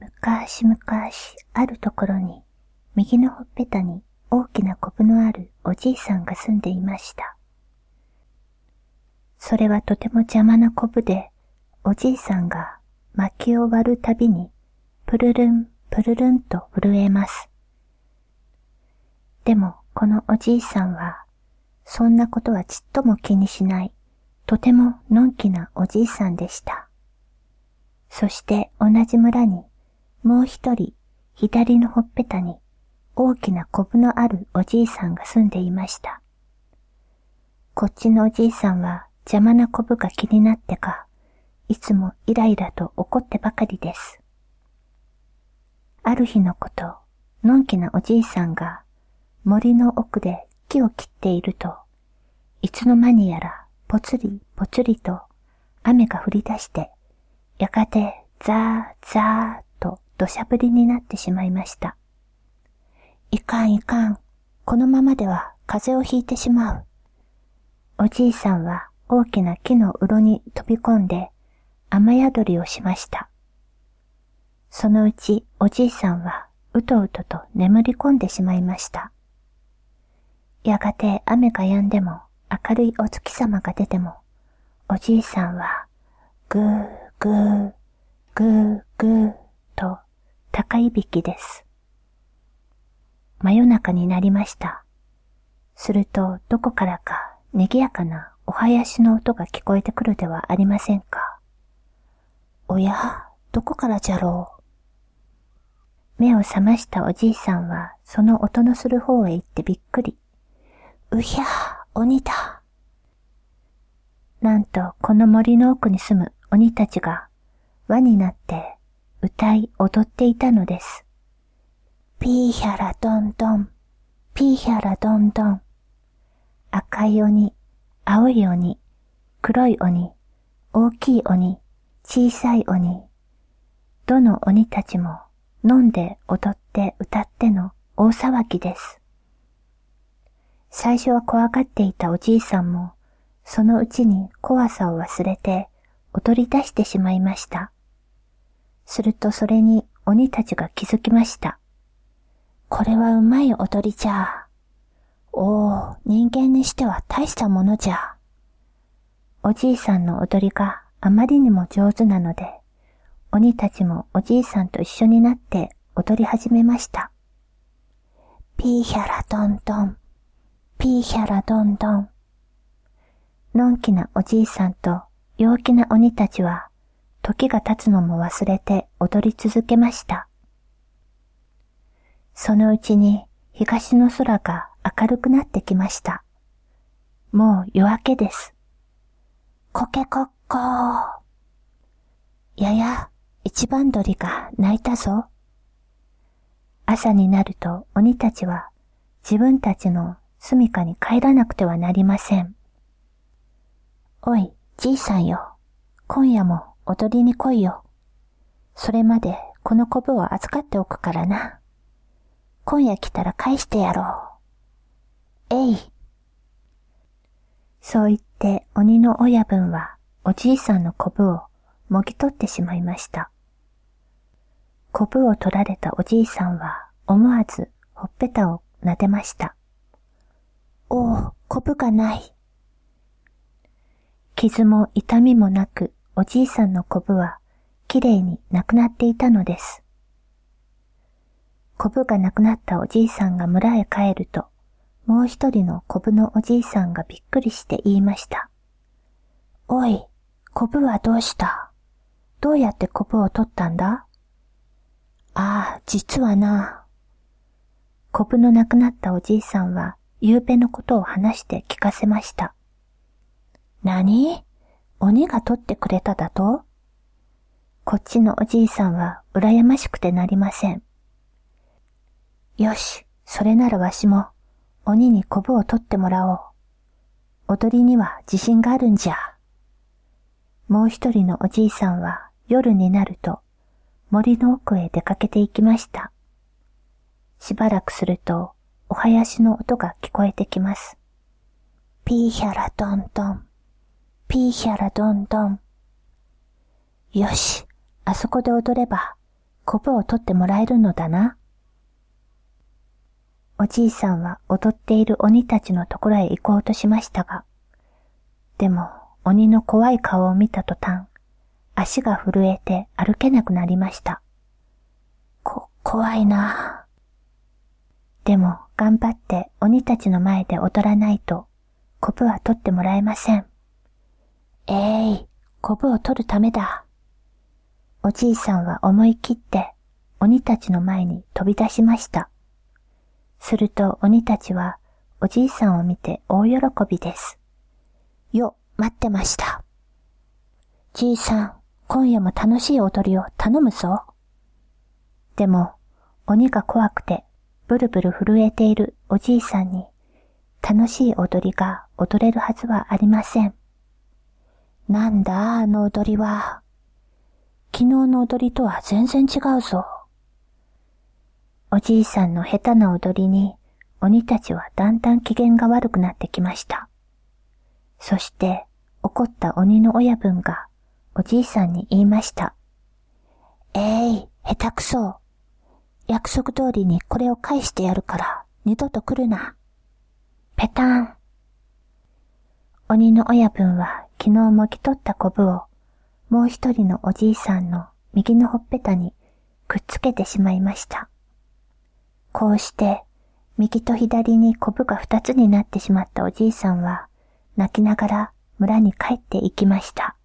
むかしむかしあるところに、右のほっぺたに大きなコブのあるおじいさんが住んでいました。それはとても邪魔なコブで、おじいさんが薪を割るたびに、プルルン、プルルンと震えます。でも、このおじいさんは、そんなことはちっとも気にしない、とてものんきなおじいさんでした。そして同じ村に、もう一人、左のほっぺたに、大きなコブのあるおじいさんが住んでいました。こっちのおじいさんは邪魔なコブが気になってか、いつもイライラと怒ってばかりです。ある日のこと、のんきなおじいさんが森の奥で木を切っていると、いつの間にやらぽつりぽつりと雨が降り出して、やがてザーザー土砂降りになってしまいました。いかんいかん、このままでは風邪をひいてしまう。おじいさんは大きな木の鱗に飛び込んで雨宿りをしました。そのうちおじいさんはうとうとと眠り込んでしまいました。やがて雨が止んでも明るいお月様が出ても、おじいさんは、ぐーぐー、ぐーぐーいびきです。真夜中になりました。するとどこからか賑やかなお囃子の音が聞こえてくるではありませんか。おや、どこからじゃろう。目を覚ましたおじいさんはその音のする方へ行ってびっくり。うひゃ、鬼だ。なんと、この森の奥に住む鬼たちが輪になって歌い踊っていたのです。ピーヒャラドンドン、ピーヒャラドンドン。赤い鬼、青い鬼、黒い鬼、大きい鬼、小さい鬼。どの鬼たちも飲んで踊って歌っての大騒ぎです。最初は怖がっていたおじいさんも、そのうちに怖さを忘れて踊り出してしまいました。するとそれに鬼たちが気づきました。これはうまい踊りじゃ。おお、人間にしては大したものじゃ。おじいさんの踊りがあまりにも上手なので、鬼たちもおじいさんと一緒になって踊り始めました。ピーヒャラトントン、ピーヒャラドンドン。のんきなおじいさんと陽気な鬼たちは、時が経つのも忘れて踊り続けました。そのうちに東の空が明るくなってきました。もう夜明けです。コケコッコー。やや、一番鳥が鳴いたぞ。朝になると鬼たちは自分たちの住処に帰らなくてはなりません。おい、じいさんよ。今夜も踊りに来いよ。それまでこのコブを預かっておくからな。今夜来たら返してやろう。えい。そう言って鬼の親分はおじいさんのコブをもぎ取ってしまいました。コブを取られたおじいさんは思わずほっぺたを撫でました。おお、コブがない。傷も痛みもなく、おじいさんのコブはきれいになくなっていたのです。コブがなくなったおじいさんが村へ帰ると、もう一人のコブのおじいさんがびっくりして言いました。おい、コブはどうした？どうやってコブを取ったんだ？ああ、実はな。コブの亡くなったおじいさんは夕べのことを話して聞かせました。何？鬼が取ってくれただと？こっちのおじいさんは羨ましくてなりません。よし、それならわしも鬼にコブを取ってもらおう。踊りには自信があるんじゃ。もう一人のおじいさんは夜になると森の奥へ出かけて行きました。しばらくするとお囃子の音が聞こえてきます。ピーヒャラドンドン、ピーヒャラドンドン。よし、あそこで踊れば、コブを取ってもらえるのだな。おじいさんは踊っている鬼たちのところへ行こうとしましたが、でも鬼の怖い顔を見た途端、足が震えて歩けなくなりました。こ、怖いなでも頑張って鬼たちの前で踊らないと、コブは取ってもらえません。えい、コブを取るためだ。おじいさんは思い切って鬼たちの前に飛び出しました。すると鬼たちはおじいさんを見て大喜びです。よ、待ってました。じいさん、今夜も楽しい踊りを頼むぞ。でも、鬼が怖くてブルブル震えているおじいさんに楽しい踊りが踊れるはずはありません。なんだあの踊りは。昨日の踊りとは全然違うぞ。おじいさんの下手な踊りに鬼たちはだんだん機嫌が悪くなってきました。そして怒った鬼の親分がおじいさんに言いました。えい、下手くそ。約束通りにこれを返してやるから二度と来るな。ペタン。鬼の親分は昨日もぎ取ったコブをもう一人のおじいさんの右のほっぺたにくっつけてしまいました。こうして右と左にコブが二つになってしまったおじいさんは泣きながら村に帰って行きました。